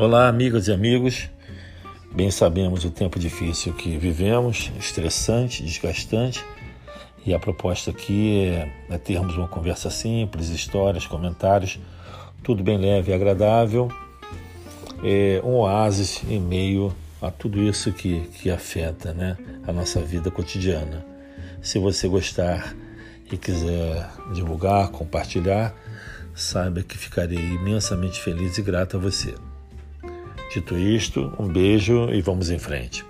Olá, amigas e amigos. Bem sabemos o tempo difícil que vivemos, estressante, desgastante, e a proposta aqui é, é termos uma conversa simples, histórias, comentários, tudo bem leve e agradável, é um oásis em meio a tudo isso que, que afeta né, a nossa vida cotidiana. Se você gostar e quiser divulgar, compartilhar, saiba que ficarei imensamente feliz e grato a você. Dito isto, um beijo e vamos em frente.